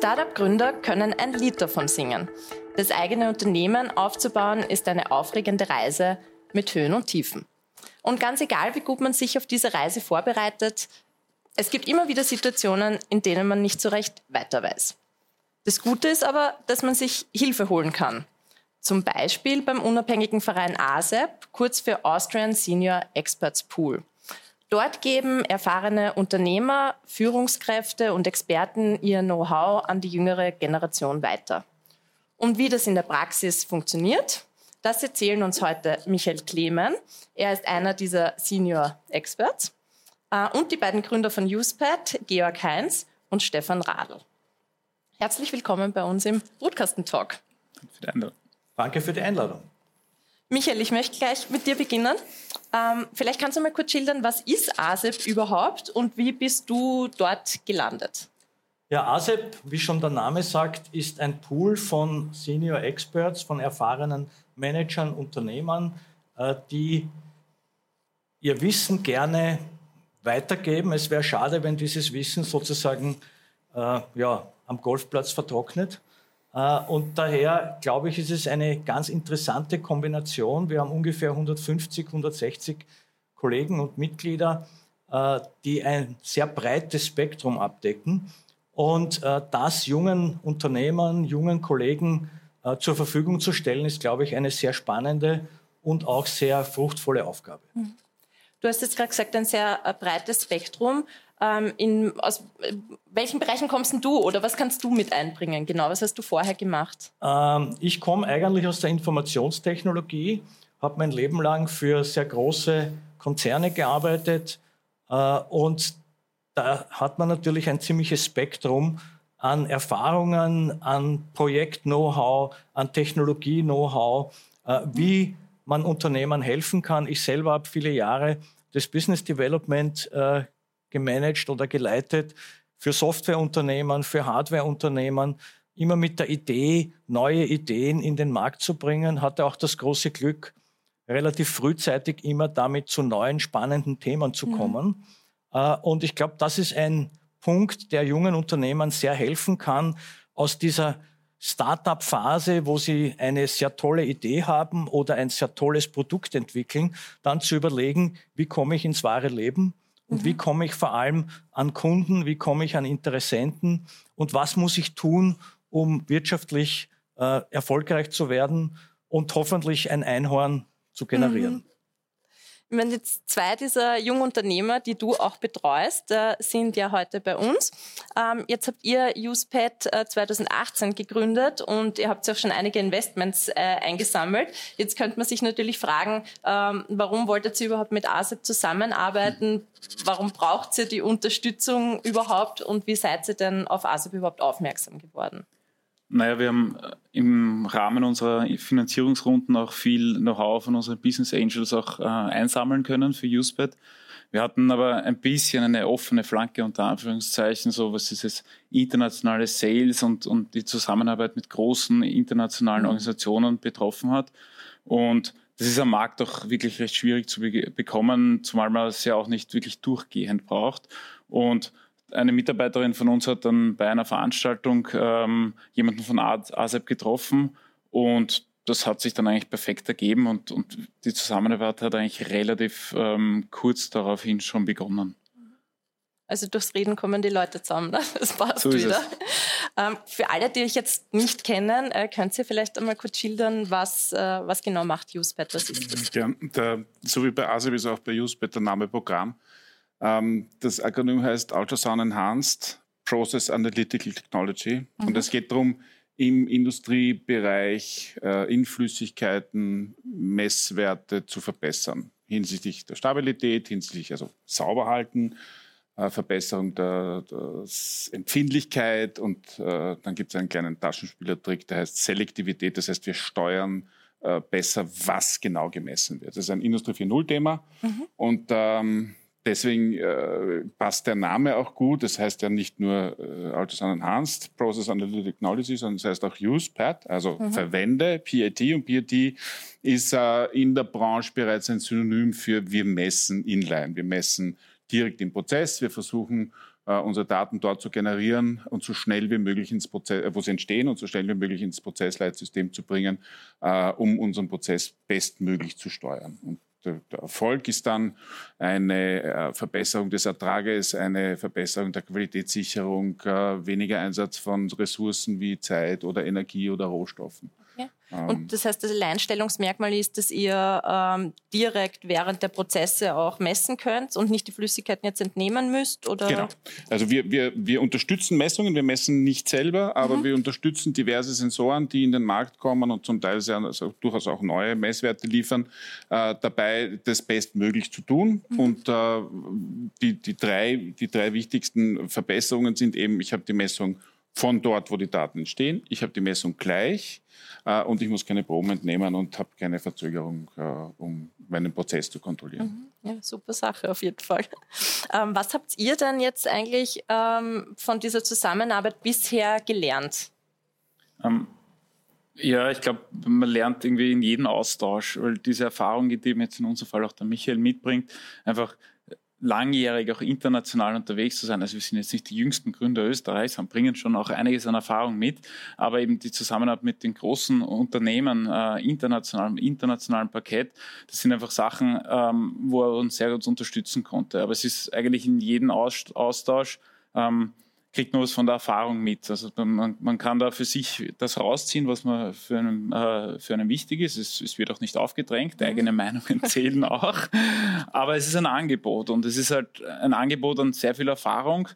Startup-Gründer können ein Lied davon singen. Das eigene Unternehmen aufzubauen ist eine aufregende Reise mit Höhen und Tiefen. Und ganz egal, wie gut man sich auf diese Reise vorbereitet, es gibt immer wieder Situationen, in denen man nicht so recht weiter weiß. Das Gute ist aber, dass man sich Hilfe holen kann. Zum Beispiel beim unabhängigen Verein ASEP, kurz für Austrian Senior Experts Pool. Dort geben erfahrene Unternehmer, Führungskräfte und Experten ihr Know-how an die jüngere Generation weiter. Und wie das in der Praxis funktioniert, das erzählen uns heute Michael Klemen. Er ist einer dieser Senior Experts. Äh, und die beiden Gründer von UsePad, Georg Heinz und Stefan Radl. Herzlich willkommen bei uns im Brutkasten-Talk. Danke für die Einladung. Michael, ich möchte gleich mit dir beginnen. Ähm, vielleicht kannst du mal kurz schildern, was ist ASEP überhaupt und wie bist du dort gelandet? Ja, ASEP, wie schon der Name sagt, ist ein Pool von Senior Experts, von erfahrenen Managern, Unternehmern, äh, die ihr Wissen gerne weitergeben. Es wäre schade, wenn dieses Wissen sozusagen äh, ja, am Golfplatz vertrocknet. Äh, und daher glaube ich, ist es eine ganz interessante Kombination. Wir haben ungefähr 150, 160 Kollegen und Mitglieder, äh, die ein sehr breites Spektrum abdecken und äh, das jungen Unternehmern, jungen Kollegen zur Verfügung zu stellen, ist, glaube ich, eine sehr spannende und auch sehr fruchtvolle Aufgabe. Mhm. Du hast jetzt gerade gesagt, ein sehr breites Spektrum. Ähm, in, aus welchen Bereichen kommst du oder was kannst du mit einbringen? Genau, was hast du vorher gemacht? Ähm, ich komme eigentlich aus der Informationstechnologie, habe mein Leben lang für sehr große Konzerne gearbeitet äh, und da hat man natürlich ein ziemliches Spektrum an Erfahrungen, an Projekt-Know-how, an Technologie-Know-how, äh, wie man Unternehmern helfen kann. Ich selber habe viele Jahre das Business Development äh, gemanagt oder geleitet für Softwareunternehmen, für Hardwareunternehmen, immer mit der Idee, neue Ideen in den Markt zu bringen, hatte auch das große Glück, relativ frühzeitig immer damit zu neuen spannenden Themen zu mhm. kommen. Mhm. Und ich glaube, das ist ein Punkt, der jungen Unternehmen sehr helfen kann, aus dieser Startup-Phase, wo sie eine sehr tolle Idee haben oder ein sehr tolles Produkt entwickeln, dann zu überlegen, wie komme ich ins wahre Leben und mhm. wie komme ich vor allem an Kunden, wie komme ich an Interessenten und was muss ich tun, um wirtschaftlich äh, erfolgreich zu werden und hoffentlich ein Einhorn zu generieren. Mhm. Meine, jetzt zwei dieser jungen Unternehmer, die du auch betreust, äh, sind ja heute bei uns. Ähm, jetzt habt ihr UsePad äh, 2018 gegründet und ihr habt auch schon einige Investments äh, eingesammelt. Jetzt könnte man sich natürlich fragen, ähm, warum wolltet ihr überhaupt mit ASEP zusammenarbeiten? Warum braucht ihr die Unterstützung überhaupt und wie seid ihr denn auf ASEP überhaupt aufmerksam geworden? Naja, wir haben äh, im Rahmen unserer Finanzierungsrunden auch viel Know-how von unseren Business Angels auch äh, einsammeln können für UsePad. Wir hatten aber ein bisschen eine offene Flanke unter Anführungszeichen, so was dieses internationale Sales und, und die Zusammenarbeit mit großen internationalen mhm. Organisationen betroffen hat. Und das ist am Markt auch wirklich recht schwierig zu be bekommen, zumal man es ja auch nicht wirklich durchgehend braucht. Und eine Mitarbeiterin von uns hat dann bei einer Veranstaltung ähm, jemanden von ASEP getroffen und das hat sich dann eigentlich perfekt ergeben und, und die Zusammenarbeit hat eigentlich relativ ähm, kurz daraufhin schon begonnen. Also durchs Reden kommen die Leute zusammen, ne? das passt so wieder. Ähm, für alle, die euch jetzt nicht kennen, äh, könnt ihr vielleicht einmal kurz schildern, was, äh, was genau macht UsePad, was ist das? Ja, der, so wie bei ASEP ist auch bei UsePad der Name Programm. Ähm, das Akronym heißt Ultrasound Enhanced Process Analytical Technology. Mhm. Und es geht darum, im Industriebereich äh, in Flüssigkeiten Messwerte zu verbessern. Hinsichtlich der Stabilität, hinsichtlich also sauber halten, äh, Verbesserung der, der, Empfindlichkeit und äh, dann gibt es einen kleinen Taschenspielertrick, der heißt Selektivität. Das heißt, wir steuern äh, besser, was genau gemessen wird. Das ist ein Industrie 4.0-Thema mhm. und ähm, Deswegen äh, passt der Name auch gut. Das heißt ja nicht nur äh, Ultrasound Enhanced Process Analytic Technology, sondern es das heißt auch Use PAT, also mhm. verwende PAT. Und PAT ist äh, in der Branche bereits ein Synonym für wir messen inline. Wir messen direkt im Prozess. Wir versuchen äh, unsere Daten dort zu generieren und so schnell wie möglich ins Prozess, äh, wo sie entstehen und so schnell wie möglich ins Prozessleitsystem zu bringen, äh, um unseren Prozess bestmöglich zu steuern. Und der, Erfolg ist dann eine äh, Verbesserung des Ertrages, eine Verbesserung der Qualitätssicherung, äh, weniger Einsatz von Ressourcen wie Zeit oder Energie oder Rohstoffen. Ähm. Und das heißt, das Alleinstellungsmerkmal ist, dass ihr ähm, direkt während der Prozesse auch messen könnt und nicht die Flüssigkeiten jetzt entnehmen müsst? Oder? Genau. Also wir, wir, wir unterstützen Messungen, wir messen nicht selber, aber mhm. wir unterstützen diverse Sensoren, die in den Markt kommen und zum Teil sehr, also durchaus auch neue Messwerte liefern, äh, dabei das bestmöglich zu tun. Mhm. Und äh, die, die, drei, die drei wichtigsten Verbesserungen sind eben, ich habe die Messung von dort, wo die Daten entstehen. Ich habe die Messung gleich äh, und ich muss keine Proben entnehmen und habe keine Verzögerung, äh, um meinen Prozess zu kontrollieren. Mhm. Ja, super Sache auf jeden Fall. Ähm, was habt ihr denn jetzt eigentlich ähm, von dieser Zusammenarbeit bisher gelernt? Ähm, ja, ich glaube, man lernt irgendwie in jedem Austausch, weil diese Erfahrung, die jetzt in unserem Fall auch der Michael mitbringt, einfach langjährig auch international unterwegs zu sein. Also wir sind jetzt nicht die jüngsten Gründer Österreichs, haben bringen schon auch einiges an Erfahrung mit, aber eben die Zusammenarbeit mit den großen Unternehmen äh, international, im internationalen Parkett, das sind einfach Sachen, ähm, wo er uns sehr gut unterstützen konnte. Aber es ist eigentlich in jedem Austausch ähm, kriegt man was von der Erfahrung mit. Also man, man kann da für sich das rausziehen, was man für einen, äh, für einen wichtig ist. Es, es, wird auch nicht aufgedrängt, mhm. eigene Meinungen zählen auch. Aber es ist ein Angebot und es ist halt ein Angebot an sehr viel Erfahrung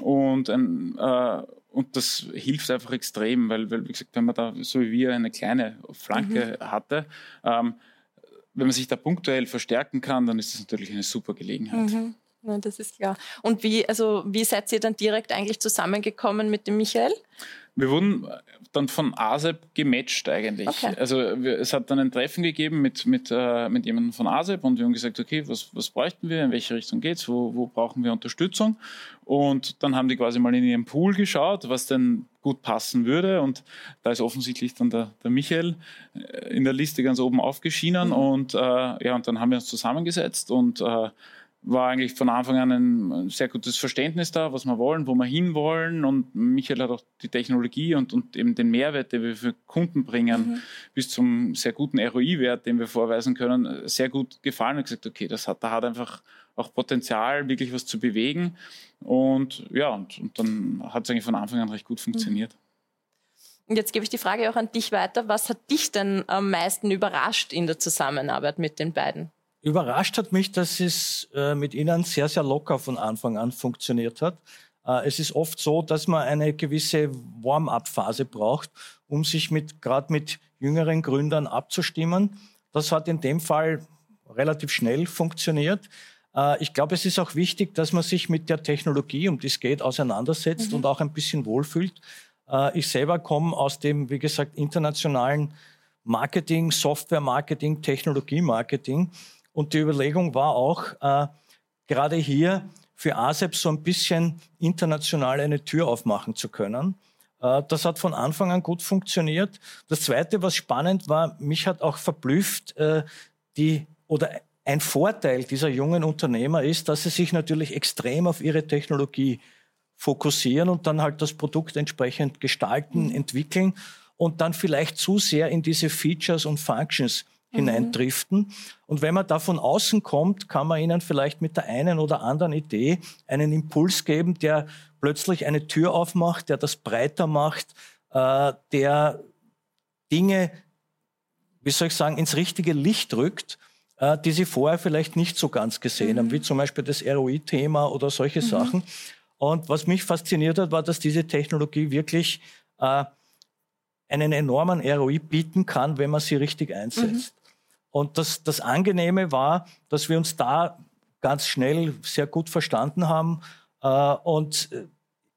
und ein, äh, und das hilft einfach extrem, weil, weil, wie gesagt, wenn man da, so wie wir, eine kleine Flanke mhm. hatte, ähm, wenn man sich da punktuell verstärken kann, dann ist das natürlich eine super Gelegenheit. Mhm. Ja, das ist klar. Und wie, also, wie seid ihr dann direkt eigentlich zusammengekommen mit dem Michael? Wir wurden dann von ASEP gematcht eigentlich. Okay. Also wir, es hat dann ein Treffen gegeben mit, mit, äh, mit jemandem von ASEP und wir haben gesagt, okay, was, was bräuchten wir, in welche Richtung geht's, wo, wo brauchen wir Unterstützung? Und dann haben die quasi mal in ihren Pool geschaut, was denn gut passen würde. Und da ist offensichtlich dann der, der Michael äh, in der Liste ganz oben aufgeschienen. Mhm. Und, äh, ja, und dann haben wir uns zusammengesetzt und äh, war eigentlich von Anfang an ein sehr gutes Verständnis da, was wir wollen, wo wir hinwollen. Und Michael hat auch die Technologie und, und eben den Mehrwert, den wir für Kunden bringen, mhm. bis zum sehr guten ROI-Wert, den wir vorweisen können, sehr gut gefallen und gesagt, okay, das hat, da hat einfach auch Potenzial, wirklich was zu bewegen. Und ja, und, und dann hat es eigentlich von Anfang an recht gut funktioniert. Mhm. Und jetzt gebe ich die Frage auch an dich weiter. Was hat dich denn am meisten überrascht in der Zusammenarbeit mit den beiden? Überrascht hat mich, dass es äh, mit Ihnen sehr, sehr locker von Anfang an funktioniert hat. Äh, es ist oft so, dass man eine gewisse Warm-up-Phase braucht, um sich mit, gerade mit jüngeren Gründern abzustimmen. Das hat in dem Fall relativ schnell funktioniert. Äh, ich glaube, es ist auch wichtig, dass man sich mit der Technologie, um die es geht, auseinandersetzt mhm. und auch ein bisschen wohlfühlt. Äh, ich selber komme aus dem, wie gesagt, internationalen Marketing, Software-Marketing, Technologie-Marketing. Und die Überlegung war auch, äh, gerade hier für ASEP so ein bisschen international eine Tür aufmachen zu können. Äh, das hat von Anfang an gut funktioniert. Das Zweite, was spannend war, mich hat auch verblüfft, äh, die, oder ein Vorteil dieser jungen Unternehmer ist, dass sie sich natürlich extrem auf ihre Technologie fokussieren und dann halt das Produkt entsprechend gestalten, mhm. entwickeln und dann vielleicht zu sehr in diese Features und Functions hineindriften. Und wenn man da von außen kommt, kann man ihnen vielleicht mit der einen oder anderen Idee einen Impuls geben, der plötzlich eine Tür aufmacht, der das breiter macht, äh, der Dinge, wie soll ich sagen, ins richtige Licht rückt, äh, die sie vorher vielleicht nicht so ganz gesehen mhm. haben, wie zum Beispiel das ROI-Thema oder solche mhm. Sachen. Und was mich fasziniert hat, war, dass diese Technologie wirklich äh, einen enormen ROI bieten kann, wenn man sie richtig einsetzt. Mhm. Und das, das Angenehme war, dass wir uns da ganz schnell sehr gut verstanden haben. Äh, und äh,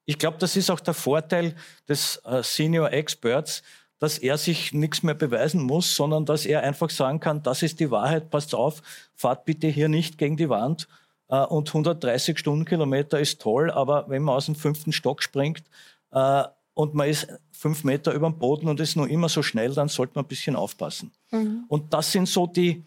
ich glaube, das ist auch der Vorteil des äh, Senior Experts, dass er sich nichts mehr beweisen muss, sondern dass er einfach sagen kann, das ist die Wahrheit, passt auf, fahrt bitte hier nicht gegen die Wand. Und 130 Stundenkilometer ist toll, aber wenn man aus dem fünften Stock springt, und man ist fünf Meter über dem Boden und ist nur immer so schnell, dann sollte man ein bisschen aufpassen. Mhm. Und das sind so die,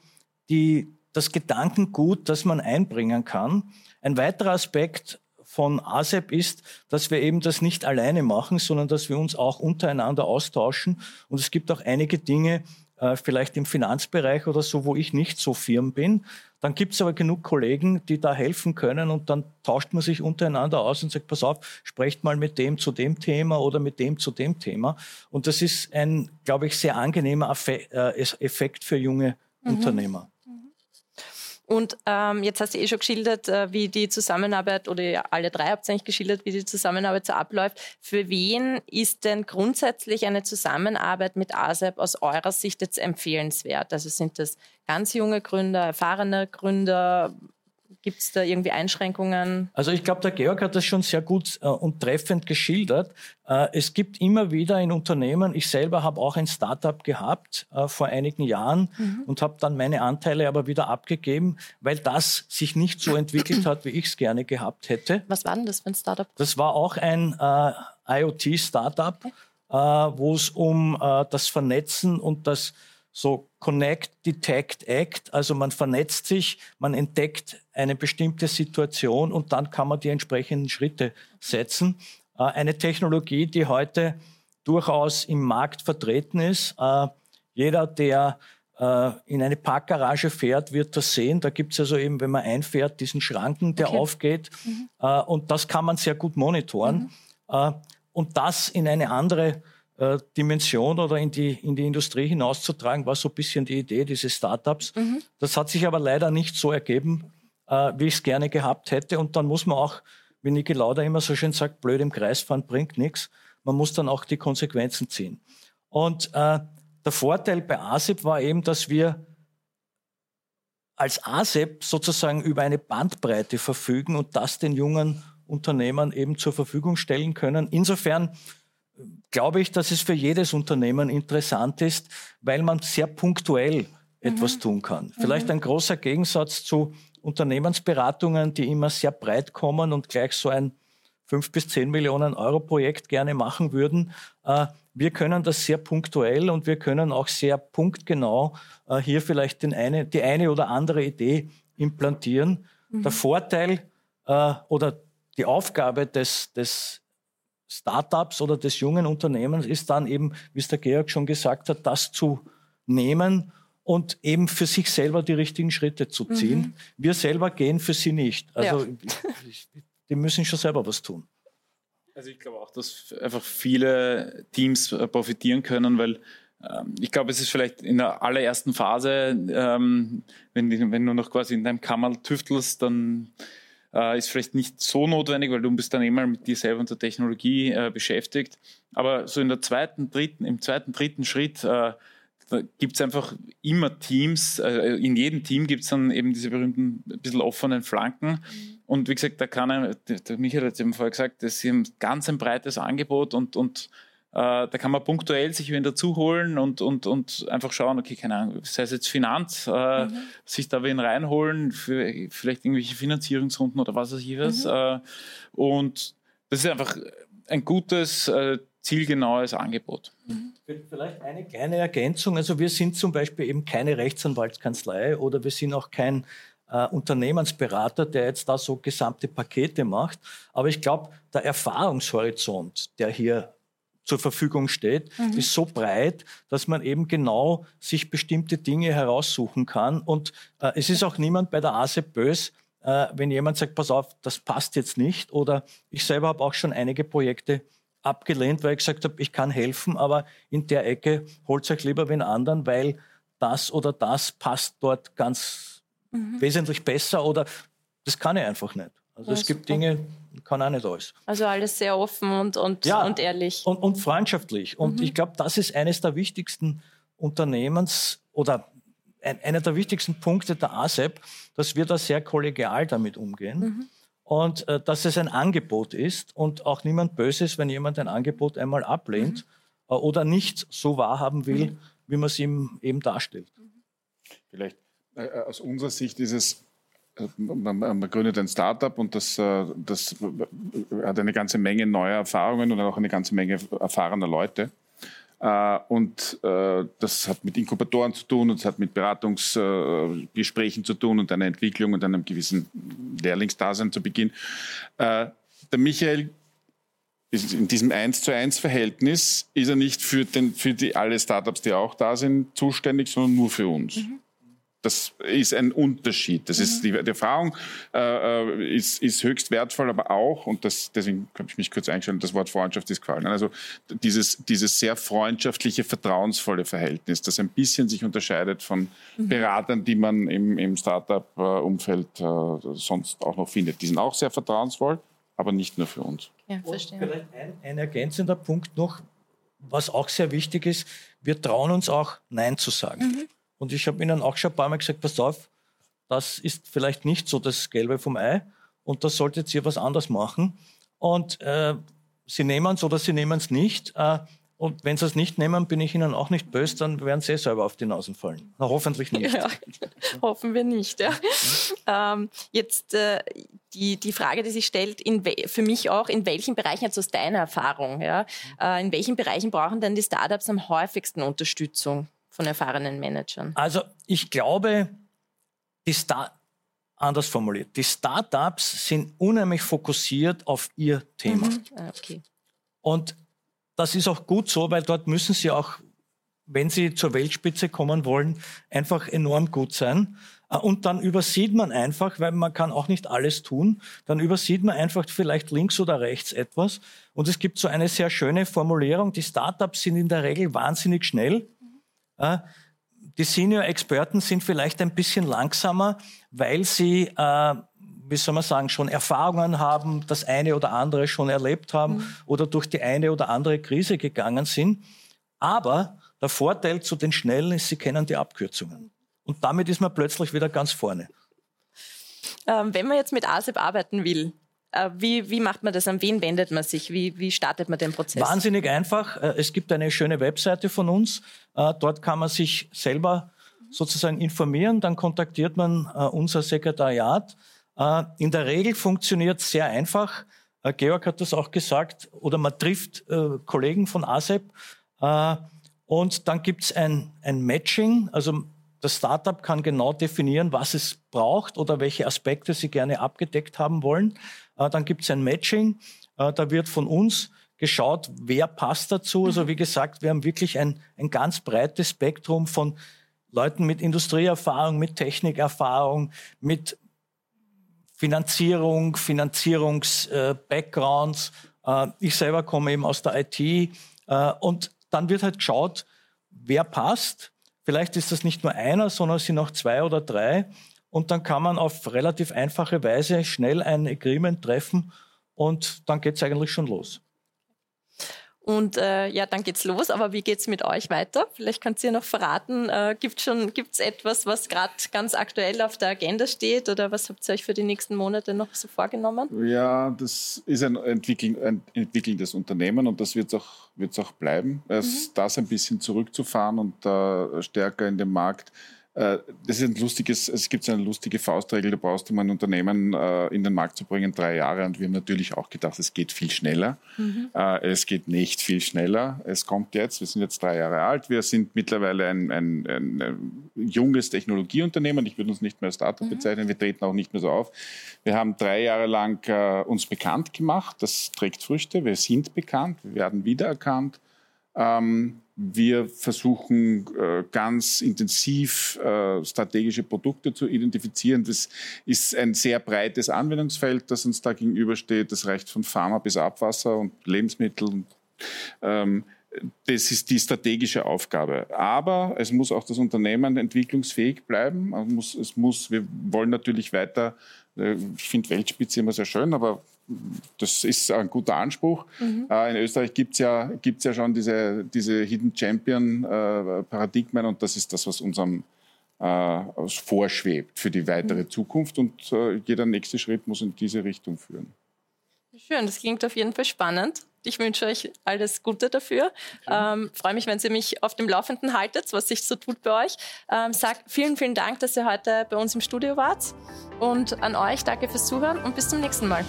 die, das Gedankengut, das man einbringen kann. Ein weiterer Aspekt von ASEP ist, dass wir eben das nicht alleine machen, sondern dass wir uns auch untereinander austauschen. Und es gibt auch einige Dinge, äh, vielleicht im Finanzbereich oder so, wo ich nicht so firm bin. Dann gibt es aber genug Kollegen, die da helfen können und dann tauscht man sich untereinander aus und sagt, pass auf, sprecht mal mit dem zu dem Thema oder mit dem zu dem Thema. Und das ist ein, glaube ich, sehr angenehmer äh, Effekt für junge mhm. Unternehmer. Und ähm, jetzt hast du eh schon geschildert, äh, wie die Zusammenarbeit, oder ja, alle drei habt ihr eigentlich geschildert, wie die Zusammenarbeit so abläuft. Für wen ist denn grundsätzlich eine Zusammenarbeit mit ASEP aus eurer Sicht jetzt empfehlenswert? Also sind das ganz junge Gründer, erfahrene Gründer? Gibt es da irgendwie Einschränkungen? Also ich glaube, der Georg hat das schon sehr gut äh, und treffend geschildert. Äh, es gibt immer wieder in Unternehmen, ich selber habe auch ein Startup gehabt äh, vor einigen Jahren mhm. und habe dann meine Anteile aber wieder abgegeben, weil das sich nicht so entwickelt hat, wie ich es gerne gehabt hätte. Was war denn das für ein Startup? Das war auch ein äh, IoT-Startup, okay. Äh, wo es um äh, das Vernetzen und das so Connect, Detect, Act. Also man vernetzt sich, man entdeckt eine bestimmte Situation und dann kann man die entsprechenden Schritte setzen. Äh, eine Technologie, die heute durchaus im Markt vertreten ist. Äh, jeder, der äh, in eine Parkgarage fährt, wird das sehen. Da gibt es also eben, wenn man einfährt, diesen Schranken, der okay. aufgeht. Mhm. Und das kann man sehr gut monitoren. Mhm. Und das in eine andere äh, Dimension oder in die, in die Industrie hinauszutragen, war so ein bisschen die Idee dieses Startups. Mhm. Das hat sich aber leider nicht so ergeben, äh, wie ich es gerne gehabt hätte. Und dann muss man auch, wie Niki Lauda immer so schön sagt, blöd im Kreis fahren bringt nichts. Man muss dann auch die Konsequenzen ziehen. Und äh, der Vorteil bei ASEP war eben, dass wir als ASEP sozusagen über eine Bandbreite verfügen und das den jungen Unternehmern eben zur Verfügung stellen können. Insofern glaube ich, dass es für jedes Unternehmen interessant ist, weil man sehr punktuell etwas mhm. tun kann. Vielleicht mhm. ein großer Gegensatz zu Unternehmensberatungen, die immer sehr breit kommen und gleich so ein 5 bis 10 Millionen Euro Projekt gerne machen würden. Äh, wir können das sehr punktuell und wir können auch sehr punktgenau äh, hier vielleicht den eine, die eine oder andere Idee implantieren. Mhm. Der Vorteil äh, oder die Aufgabe des, des Startups oder des jungen Unternehmens ist dann eben, wie es der Georg schon gesagt hat, das zu nehmen und eben für sich selber die richtigen Schritte zu ziehen. Mhm. Wir selber gehen für sie nicht. Also ja. die müssen schon selber was tun. Also ich glaube auch, dass einfach viele Teams äh, profitieren können, weil ähm, ich glaube, es ist vielleicht in der allerersten Phase, ähm, wenn, wenn, du noch quasi in deinem Kammerl tüftelst, dann äh, ist vielleicht nicht so notwendig, weil du bist dann immer mit dir selber und der Technologie äh, beschäftigt. Aber so in der zweiten, dritten, im zweiten, dritten Schritt äh, gibt es einfach immer Teams, äh, in jedem Team gibt es dann eben diese berühmten ein bisschen offenen Flanken. Mhm. Und wie gesagt, da kann er, der Michael hat es eben vorher gesagt, das ist ein ganz ein breites Angebot und, und da kann man punktuell sich wen dazu holen und, und, und einfach schauen, okay, keine Ahnung, sei es jetzt Finanz, äh, mhm. sich da wen reinholen für vielleicht irgendwelche Finanzierungsrunden oder was weiß ich was. Mhm. Äh, und das ist einfach ein gutes, äh, zielgenaues Angebot. Mhm. Vielleicht eine kleine Ergänzung. Also wir sind zum Beispiel eben keine Rechtsanwaltskanzlei oder wir sind auch kein äh, Unternehmensberater, der jetzt da so gesamte Pakete macht. Aber ich glaube, der Erfahrungshorizont, der hier zur Verfügung steht, mhm. ist so breit, dass man eben genau sich bestimmte Dinge heraussuchen kann. Und äh, es ist auch niemand bei der ASE böse, äh, wenn jemand sagt, pass auf, das passt jetzt nicht. Oder ich selber habe auch schon einige Projekte abgelehnt, weil ich gesagt habe, ich kann helfen, aber in der Ecke holt euch lieber wen anderen, weil das oder das passt dort ganz mhm. wesentlich besser oder das kann ich einfach nicht. Also ja, es gibt super. Dinge, kann auch nicht alles. Also alles sehr offen und, und, ja, und ehrlich. Und, und freundschaftlich. Und mhm. ich glaube, das ist eines der wichtigsten Unternehmens oder ein, einer der wichtigsten Punkte der ASEP, dass wir da sehr kollegial damit umgehen. Mhm. Und äh, dass es ein Angebot ist und auch niemand böse ist, wenn jemand ein Angebot einmal ablehnt mhm. äh, oder nicht so wahrhaben will, mhm. wie man es ihm eben darstellt. Vielleicht äh, aus unserer Sicht ist es man, gründet ein Startup und das, äh, das hat eine ganze Menge neuer Erfahrungen und auch eine ganze Menge erfahrener Leute. Äh, und äh, das hat mit Inkubatoren zu tun und es hat mit Beratungsgesprächen zu tun und einer Entwicklung und einem gewissen Lehrlingsdasein zu Beginn. der Michael ist in diesem 1 zu 1 Verhältnis ist er nicht für, den, für die, alle Startups, die auch da sind, zuständig, sondern nur für uns. Mhm. Das ist ein Unterschied. Das mhm. ist die, die Erfahrung äh, äh, ist, ist höchst wertvoll, aber auch, und das, deswegen habe ich mich kurz eingestellt, das Wort Freundschaft ist gefallen. Also dieses, dieses sehr freundschaftliche, vertrauensvolle Verhältnis, das ein bisschen sich unterscheidet von mhm. Beratern, die man im, im Startup-Umfeld äh, sonst auch noch findet. Die sind auch sehr vertrauensvoll, aber nicht nur für uns. Ja, verstehe. Und vielleicht ein, ein ergänzender Punkt noch, was auch sehr wichtig ist, wir trauen uns auch Nein zu sagen. Mhm. Und ich habe Ihnen auch schon ein paar Mal gesagt, pass auf, das ist vielleicht nicht so das Gelbe vom Ei und da solltet ihr was anderes machen. Und äh, Sie nehmen es oder Sie nehmen es nicht. Äh, und wenn Sie es nicht nehmen, bin ich Ihnen auch nicht böse, dann werden Sie eh selber auf die Nasen fallen. Na, hoffentlich nicht. Ja, hoffen wir nicht. Ja. Ähm, jetzt äh, die, die Frage, die sich stellt, für mich auch, in welchen Bereichen, jetzt aus deiner Erfahrung, ja, äh, in welchen Bereichen brauchen denn die Startups am häufigsten Unterstützung? Von erfahrenen Managern? Also ich glaube, die Star anders formuliert, die Startups sind unheimlich fokussiert auf ihr Thema. Mhm. Ah, okay. Und das ist auch gut so, weil dort müssen sie auch, wenn sie zur Weltspitze kommen wollen, einfach enorm gut sein. Äh, und dann übersieht man einfach, weil man kann auch nicht alles tun, dann übersieht man einfach vielleicht links oder rechts etwas. Und es gibt so eine sehr schöne Formulierung, die Startups sind in der Regel wahnsinnig schnell die Senior-Experten sind vielleicht ein bisschen langsamer, weil sie, äh, wie soll man sagen, schon Erfahrungen haben, das eine oder andere schon erlebt haben mhm. oder durch die eine oder andere Krise gegangen sind. Aber der Vorteil zu den Schnellen ist, sie kennen die Abkürzungen. Und damit ist man plötzlich wieder ganz vorne. Ähm, wenn man jetzt mit ASEP arbeiten will, äh, wie, wie macht man das? An wen wendet man sich? Wie, wie startet man den Prozess? Wahnsinnig einfach. Äh, es gibt eine schöne Webseite von uns. Äh, dort kann man sich selber sozusagen informieren. Dann kontaktiert man unser Sekretariat. In der Regel funktioniert es sehr einfach. Georg hat das auch gesagt. Oder man trifft Kollegen von ASEP. Und dann gibt es ein, ein Matching. Also das Startup kann genau definieren, was es braucht oder welche Aspekte sie gerne abgedeckt haben wollen. Äh, dann gibt es ein Matching. Äh, da wird von uns geschaut, wer passt dazu. Also wie gesagt, wir haben wirklich ein, ein ganz breites Spektrum von Leuten mit Industrieerfahrung, mit Technikerfahrung, mit Finanzierung, Finanzierungs-Backgrounds. Äh, ich selber komme eben aus der IT. Und dann wird halt geschaut, wer passt. Vielleicht ist das nicht nur einer, sondern es sind auch zwei oder drei. Und dann kann man auf relativ einfache Weise schnell ein Agreement treffen und dann geht es eigentlich schon los. Und äh, ja, dann geht's los. Aber wie geht's mit euch weiter? Vielleicht könnt ihr noch verraten. Äh, gibt schon gibt's etwas, was gerade ganz aktuell auf der Agenda steht, oder was habt ihr euch für die nächsten Monate noch so vorgenommen? Ja, das ist ein, entwickeln, ein entwickelndes Unternehmen und das wird auch wird's auch bleiben. Mhm. das ein bisschen zurückzufahren und äh, stärker in den Markt äh, das ist ein lustiges, es gibt so eine lustige Faustregel, da brauchst du, um ein Unternehmen äh, in den Markt zu bringen, drei Jahre. Und wir haben natürlich auch gedacht, es geht viel schneller. Mhm. Äh, es geht nicht viel schneller. Es kommt jetzt, wir sind jetzt drei Jahre alt. Wir sind mittlerweile ein, ein, ein, ein junges Technologieunternehmen. Ich würde uns nicht mehr als Startup mhm. bezeichnen. Wir treten auch nicht mehr so auf. Wir haben drei Jahre lang uns bekannt gemacht. Das trägt Früchte. Wir sind bekannt. Wir werden wiedererkannt. Ähm, wir versuchen äh, ganz intensiv äh, strategische Produkte zu identifizieren. Das ist ein sehr breites Anwendungsfeld, das uns da gegenübersteht. Das reicht von Pharma bis Abwasser und Lebensmittel. Ähm, das ist die strategische Aufgabe. Aber es muss auch das Unternehmen entwicklungsfähig bleiben. Es muss, es muss wir wollen natürlich weiter, äh, ich finde Weltspitze immer sehr schön, aber das ist ein guter Anspruch. Mhm. Äh, in Österreich gibt es ja, gibt's ja schon diese, diese Hidden Champion-Paradigmen äh, und das ist das, was unserem äh, vorschwebt für die weitere mhm. Zukunft und jeder nächste Schritt muss in diese Richtung führen. Schön, das klingt auf jeden Fall spannend. Ich wünsche euch alles Gute dafür. Ähm, freue mich, wenn Sie mich auf dem Laufenden haltet, was sich so tut bei euch. Ähm, sag vielen, vielen Dank, dass ihr heute bei uns im Studio wart. Und an euch danke fürs Zuhören und bis zum nächsten Mal.